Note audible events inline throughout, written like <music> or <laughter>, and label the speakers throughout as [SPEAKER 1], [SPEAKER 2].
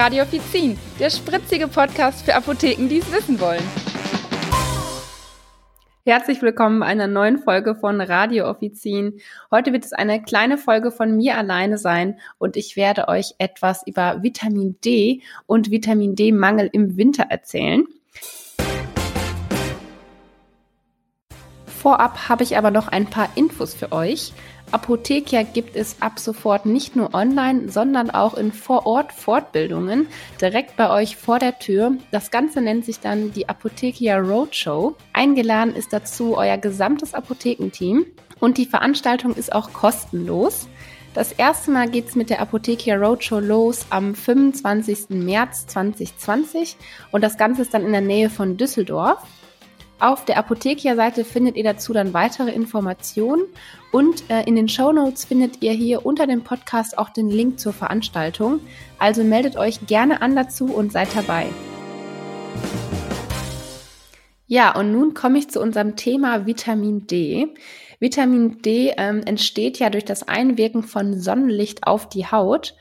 [SPEAKER 1] Radio Offizin, der spritzige Podcast für Apotheken, die es wissen wollen. Herzlich willkommen bei einer neuen Folge von Radio Offizin. Heute wird es eine kleine Folge von mir alleine sein und ich werde euch etwas über Vitamin D und Vitamin D-Mangel im Winter erzählen. Vorab habe ich aber noch ein paar Infos für euch. Apothekia gibt es ab sofort nicht nur online, sondern auch in Vorort-Fortbildungen direkt bei euch vor der Tür. Das Ganze nennt sich dann die Apothekia Roadshow. Eingeladen ist dazu euer gesamtes Apothekenteam und die Veranstaltung ist auch kostenlos. Das erste Mal geht es mit der Apothekia Roadshow los am 25. März 2020 und das Ganze ist dann in der Nähe von Düsseldorf. Auf der Apothekia-Seite findet ihr dazu dann weitere Informationen und äh, in den Show Notes findet ihr hier unter dem Podcast auch den Link zur Veranstaltung. Also meldet euch gerne an dazu und seid dabei. Ja, und nun komme ich zu unserem Thema Vitamin D. Vitamin D ähm, entsteht ja durch das Einwirken von Sonnenlicht auf die Haut.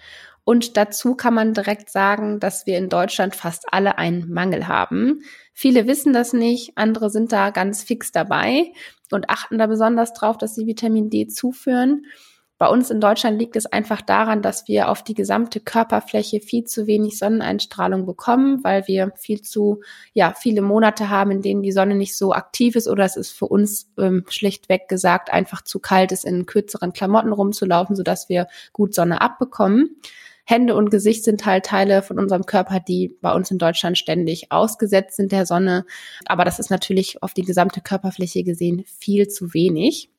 [SPEAKER 1] Und dazu kann man direkt sagen, dass wir in Deutschland fast alle einen Mangel haben. Viele wissen das nicht, andere sind da ganz fix dabei und achten da besonders drauf, dass sie Vitamin D zuführen. Bei uns in Deutschland liegt es einfach daran, dass wir auf die gesamte Körperfläche viel zu wenig Sonneneinstrahlung bekommen, weil wir viel zu, ja, viele Monate haben, in denen die Sonne nicht so aktiv ist oder es ist für uns ähm, schlichtweg gesagt einfach zu kalt ist, in kürzeren Klamotten rumzulaufen, sodass wir gut Sonne abbekommen. Hände und Gesicht sind halt Teile von unserem Körper, die bei uns in Deutschland ständig ausgesetzt sind der Sonne. Aber das ist natürlich auf die gesamte Körperfläche gesehen viel zu wenig.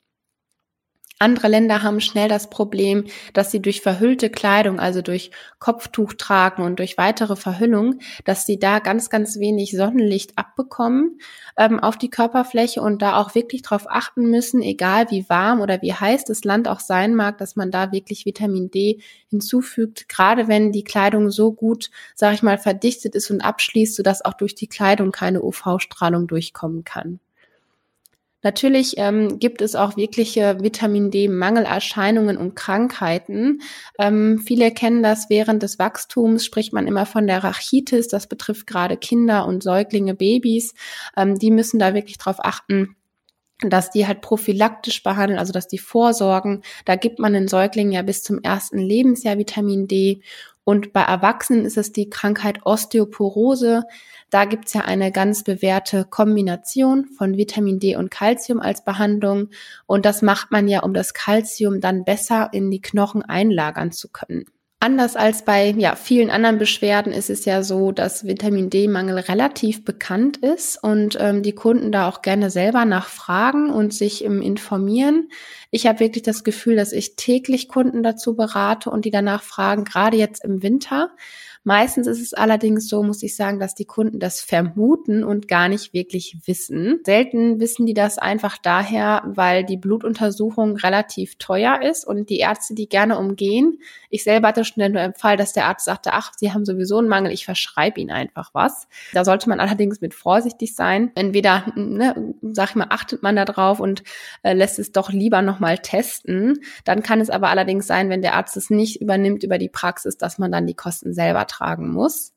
[SPEAKER 1] Andere Länder haben schnell das Problem, dass sie durch verhüllte Kleidung, also durch Kopftuch tragen und durch weitere Verhüllung, dass sie da ganz, ganz wenig Sonnenlicht abbekommen ähm, auf die Körperfläche und da auch wirklich darauf achten müssen, egal wie warm oder wie heiß das Land auch sein mag, dass man da wirklich Vitamin D hinzufügt, gerade wenn die Kleidung so gut, sage ich mal, verdichtet ist und abschließt, sodass auch durch die Kleidung keine UV-Strahlung durchkommen kann. Natürlich ähm, gibt es auch wirkliche Vitamin D-Mangelerscheinungen und Krankheiten. Ähm, viele kennen das während des Wachstums, spricht man immer von der Rachitis. Das betrifft gerade Kinder und Säuglinge, Babys. Ähm, die müssen da wirklich drauf achten, dass die halt prophylaktisch behandeln, also dass die vorsorgen. Da gibt man den Säuglingen ja bis zum ersten Lebensjahr Vitamin D. Und bei Erwachsenen ist es die Krankheit Osteoporose. Da gibt's ja eine ganz bewährte Kombination von Vitamin D und Calcium als Behandlung. Und das macht man ja, um das Calcium dann besser in die Knochen einlagern zu können. Anders als bei ja, vielen anderen Beschwerden ist es ja so, dass Vitamin D-Mangel relativ bekannt ist und ähm, die Kunden da auch gerne selber nachfragen und sich ähm, informieren. Ich habe wirklich das Gefühl, dass ich täglich Kunden dazu berate und die danach fragen, gerade jetzt im Winter. Meistens ist es allerdings so, muss ich sagen, dass die Kunden das vermuten und gar nicht wirklich wissen. Selten wissen die das einfach daher, weil die Blutuntersuchung relativ teuer ist und die Ärzte die gerne umgehen. Ich selber hatte schon den Fall, dass der Arzt sagte, ach, Sie haben sowieso einen Mangel, ich verschreibe Ihnen einfach was. Da sollte man allerdings mit vorsichtig sein. Entweder, ne, sag ich mal, achtet man da drauf und äh, lässt es doch lieber nochmal testen. Dann kann es aber allerdings sein, wenn der Arzt es nicht übernimmt über die Praxis, dass man dann die Kosten selber tragen muss.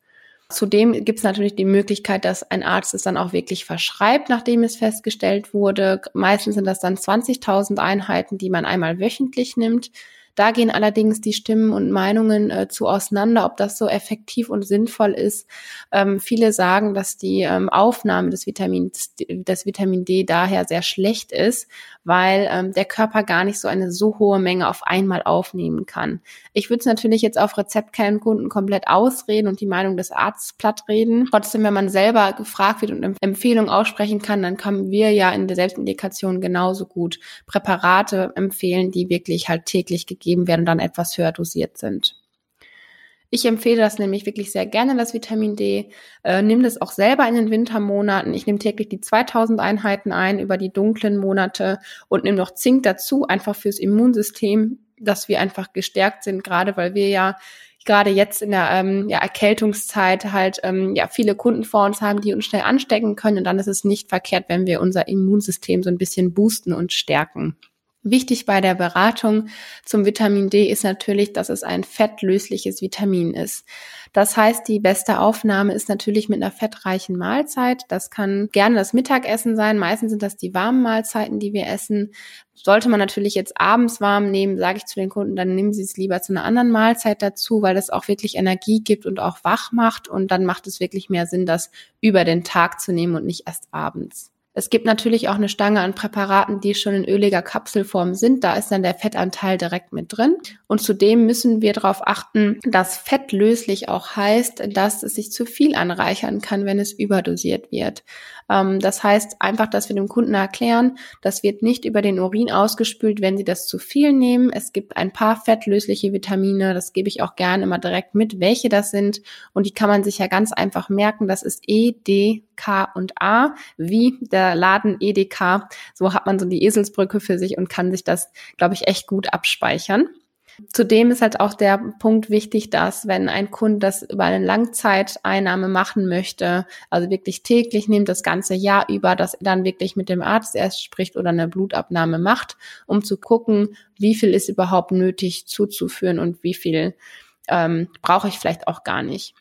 [SPEAKER 1] Zudem gibt es natürlich die Möglichkeit, dass ein Arzt es dann auch wirklich verschreibt, nachdem es festgestellt wurde. Meistens sind das dann 20.000 Einheiten, die man einmal wöchentlich nimmt. Da gehen allerdings die Stimmen und Meinungen äh, zu auseinander, ob das so effektiv und sinnvoll ist. Ähm, viele sagen, dass die ähm, Aufnahme des Vitamins, des Vitamin D daher sehr schlecht ist, weil ähm, der Körper gar nicht so eine so hohe Menge auf einmal aufnehmen kann. Ich würde es natürlich jetzt auf Rezeptkernkunden komplett ausreden und die Meinung des Arztes plattreden. Trotzdem, wenn man selber gefragt wird und Empfehlungen aussprechen kann, dann können wir ja in der Selbstindikation genauso gut Präparate empfehlen, die wirklich halt täglich gegeben werden und dann etwas höher dosiert sind. Ich empfehle das nämlich wirklich sehr gerne, das Vitamin D. Äh, nimm das auch selber in den Wintermonaten. Ich nehme täglich die 2000 Einheiten ein über die dunklen Monate und nehme noch Zink dazu, einfach fürs Immunsystem, dass wir einfach gestärkt sind, gerade weil wir ja gerade jetzt in der ähm, ja, Erkältungszeit halt ähm, ja viele Kunden vor uns haben, die uns schnell anstecken können. Und dann ist es nicht verkehrt, wenn wir unser Immunsystem so ein bisschen boosten und stärken. Wichtig bei der Beratung zum Vitamin D ist natürlich, dass es ein fettlösliches Vitamin ist. Das heißt, die beste Aufnahme ist natürlich mit einer fettreichen Mahlzeit. Das kann gerne das Mittagessen sein. Meistens sind das die warmen Mahlzeiten, die wir essen. Sollte man natürlich jetzt abends warm nehmen, sage ich zu den Kunden, dann nehmen Sie es lieber zu einer anderen Mahlzeit dazu, weil das auch wirklich Energie gibt und auch wach macht. Und dann macht es wirklich mehr Sinn, das über den Tag zu nehmen und nicht erst abends. Es gibt natürlich auch eine Stange an Präparaten, die schon in öliger Kapselform sind. Da ist dann der Fettanteil direkt mit drin. Und zudem müssen wir darauf achten, dass fettlöslich auch heißt, dass es sich zu viel anreichern kann, wenn es überdosiert wird. Ähm, das heißt einfach, dass wir dem Kunden erklären, das wird nicht über den Urin ausgespült, wenn sie das zu viel nehmen. Es gibt ein paar fettlösliche Vitamine, das gebe ich auch gerne immer direkt mit, welche das sind. Und die kann man sich ja ganz einfach merken. Das ist E, D, K und A, wie der Laden EDK. So hat man so die Eselsbrücke für sich und kann sich das, glaube ich, echt gut abspeichern. Zudem ist halt auch der Punkt wichtig, dass wenn ein Kunde das über eine Langzeiteinnahme machen möchte, also wirklich täglich nimmt, das ganze Jahr über, dass er dann wirklich mit dem Arzt erst spricht oder eine Blutabnahme macht, um zu gucken, wie viel ist überhaupt nötig zuzuführen und wie viel ähm, brauche ich vielleicht auch gar nicht.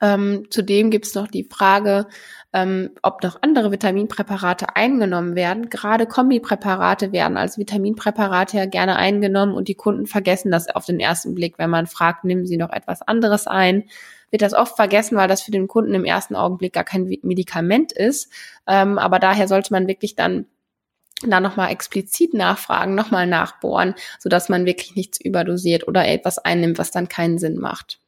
[SPEAKER 1] Ähm, zudem gibt es noch die Frage, ähm, ob noch andere Vitaminpräparate eingenommen werden. Gerade Kombipräparate werden als Vitaminpräparate ja gerne eingenommen und die Kunden vergessen das auf den ersten Blick. Wenn man fragt, nehmen sie noch etwas anderes ein, wird das oft vergessen, weil das für den Kunden im ersten Augenblick gar kein Medikament ist. Ähm, aber daher sollte man wirklich dann da nochmal explizit nachfragen, nochmal nachbohren, sodass man wirklich nichts überdosiert oder etwas einnimmt, was dann keinen Sinn macht.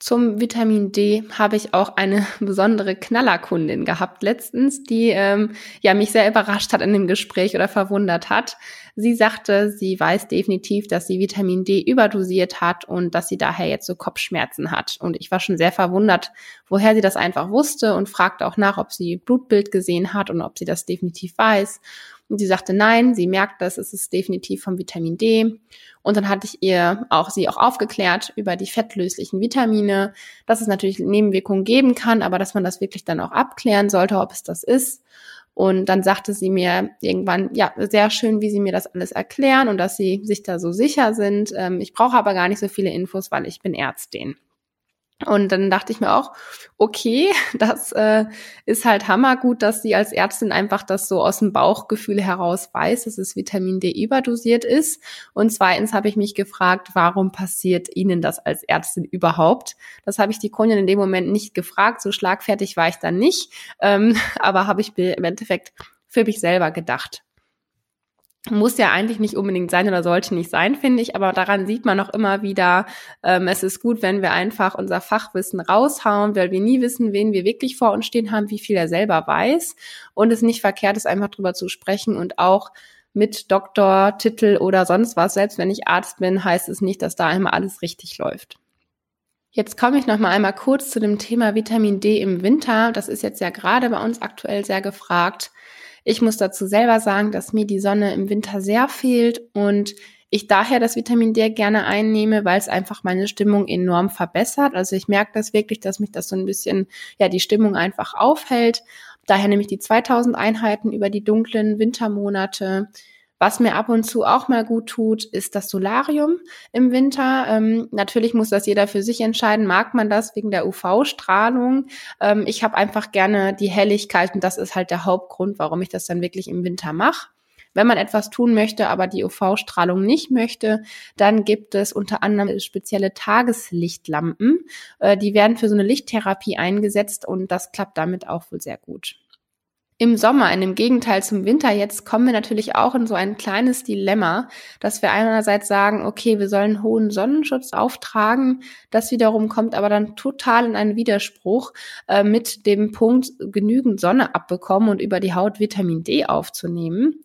[SPEAKER 1] Zum Vitamin D habe ich auch eine <laughs> besondere Knallerkundin gehabt letztens, die ähm, ja mich sehr überrascht hat in dem Gespräch oder verwundert hat. Sie sagte, sie weiß definitiv, dass sie Vitamin D überdosiert hat und dass sie daher jetzt so Kopfschmerzen hat. Und ich war schon sehr verwundert, woher sie das einfach wusste und fragte auch nach, ob sie Blutbild gesehen hat und ob sie das definitiv weiß. Und sie sagte nein, sie merkt das, es ist definitiv vom Vitamin D. Und dann hatte ich ihr auch sie auch aufgeklärt über die fettlöslichen Vitamine, dass es natürlich Nebenwirkungen geben kann, aber dass man das wirklich dann auch abklären sollte, ob es das ist. Und dann sagte sie mir irgendwann, ja, sehr schön, wie sie mir das alles erklären und dass sie sich da so sicher sind. Ähm, ich brauche aber gar nicht so viele Infos, weil ich bin Ärztin. Und dann dachte ich mir auch, okay, <laughs> das äh, ist halt hammergut, dass sie als Ärztin einfach das so aus dem Bauchgefühl heraus weiß, dass es Vitamin D überdosiert ist. Und zweitens habe ich mich gefragt, warum passiert Ihnen das als Ärztin überhaupt? Das habe ich die Kundin in dem Moment nicht gefragt, so schlagfertig war ich dann nicht, ähm, <laughs> aber habe ich im Endeffekt für mich selber gedacht muss ja eigentlich nicht unbedingt sein oder sollte nicht sein, finde ich, aber daran sieht man auch immer wieder, ähm, es ist gut, wenn wir einfach unser Fachwissen raushauen, weil wir nie wissen, wen wir wirklich vor uns stehen haben, wie viel er selber weiß und es nicht verkehrt ist, einfach drüber zu sprechen und auch mit Doktortitel oder sonst was, selbst wenn ich Arzt bin, heißt es nicht, dass da immer alles richtig läuft. Jetzt komme ich noch mal einmal kurz zu dem Thema Vitamin D im Winter. Das ist jetzt ja gerade bei uns aktuell sehr gefragt. Ich muss dazu selber sagen, dass mir die Sonne im Winter sehr fehlt und ich daher das Vitamin D gerne einnehme, weil es einfach meine Stimmung enorm verbessert. Also ich merke das wirklich, dass mich das so ein bisschen, ja, die Stimmung einfach aufhält. Daher nehme ich die 2000 Einheiten über die dunklen Wintermonate. Was mir ab und zu auch mal gut tut, ist das Solarium im Winter. Ähm, natürlich muss das jeder für sich entscheiden. Mag man das wegen der UV-Strahlung? Ähm, ich habe einfach gerne die Helligkeit und das ist halt der Hauptgrund, warum ich das dann wirklich im Winter mache. Wenn man etwas tun möchte, aber die UV-Strahlung nicht möchte, dann gibt es unter anderem spezielle Tageslichtlampen. Äh, die werden für so eine Lichttherapie eingesetzt und das klappt damit auch wohl sehr gut im Sommer, in dem Gegenteil zum Winter jetzt, kommen wir natürlich auch in so ein kleines Dilemma, dass wir einerseits sagen, okay, wir sollen hohen Sonnenschutz auftragen. Das wiederum kommt aber dann total in einen Widerspruch äh, mit dem Punkt, genügend Sonne abbekommen und über die Haut Vitamin D aufzunehmen.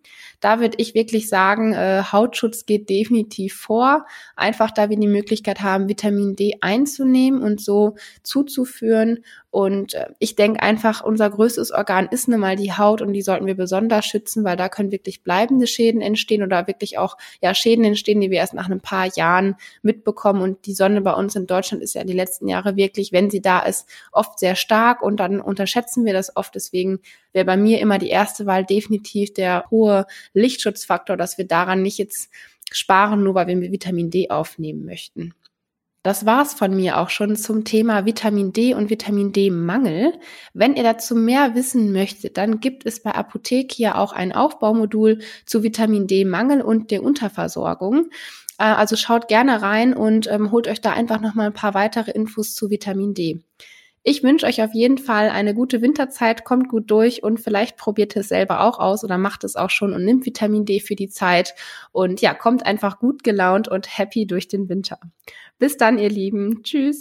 [SPEAKER 1] Da würde ich wirklich sagen, äh, Hautschutz geht definitiv vor. Einfach da wir die Möglichkeit haben, Vitamin D einzunehmen und so zuzuführen. Und äh, ich denke einfach, unser größtes Organ ist nun mal die Haut und die sollten wir besonders schützen, weil da können wirklich bleibende Schäden entstehen oder wirklich auch ja Schäden entstehen, die wir erst nach ein paar Jahren mitbekommen. Und die Sonne bei uns in Deutschland ist ja die letzten Jahre wirklich, wenn sie da ist, oft sehr stark und dann unterschätzen wir das oft. Deswegen wäre bei mir immer die erste Wahl definitiv der hohe Lichtschutzfaktor, dass wir daran nicht jetzt sparen, nur weil wir Vitamin D aufnehmen möchten. Das war's von mir auch schon zum Thema Vitamin D und Vitamin D-Mangel. Wenn ihr dazu mehr wissen möchtet, dann gibt es bei Apothekia auch ein Aufbaumodul zu Vitamin D-Mangel und der Unterversorgung. Äh, also schaut gerne rein und ähm, holt euch da einfach nochmal ein paar weitere Infos zu Vitamin D. Ich wünsche euch auf jeden Fall eine gute Winterzeit, kommt gut durch und vielleicht probiert es selber auch aus oder macht es auch schon und nimmt Vitamin D für die Zeit und ja, kommt einfach gut gelaunt und happy durch den Winter. Bis dann, ihr Lieben. Tschüss.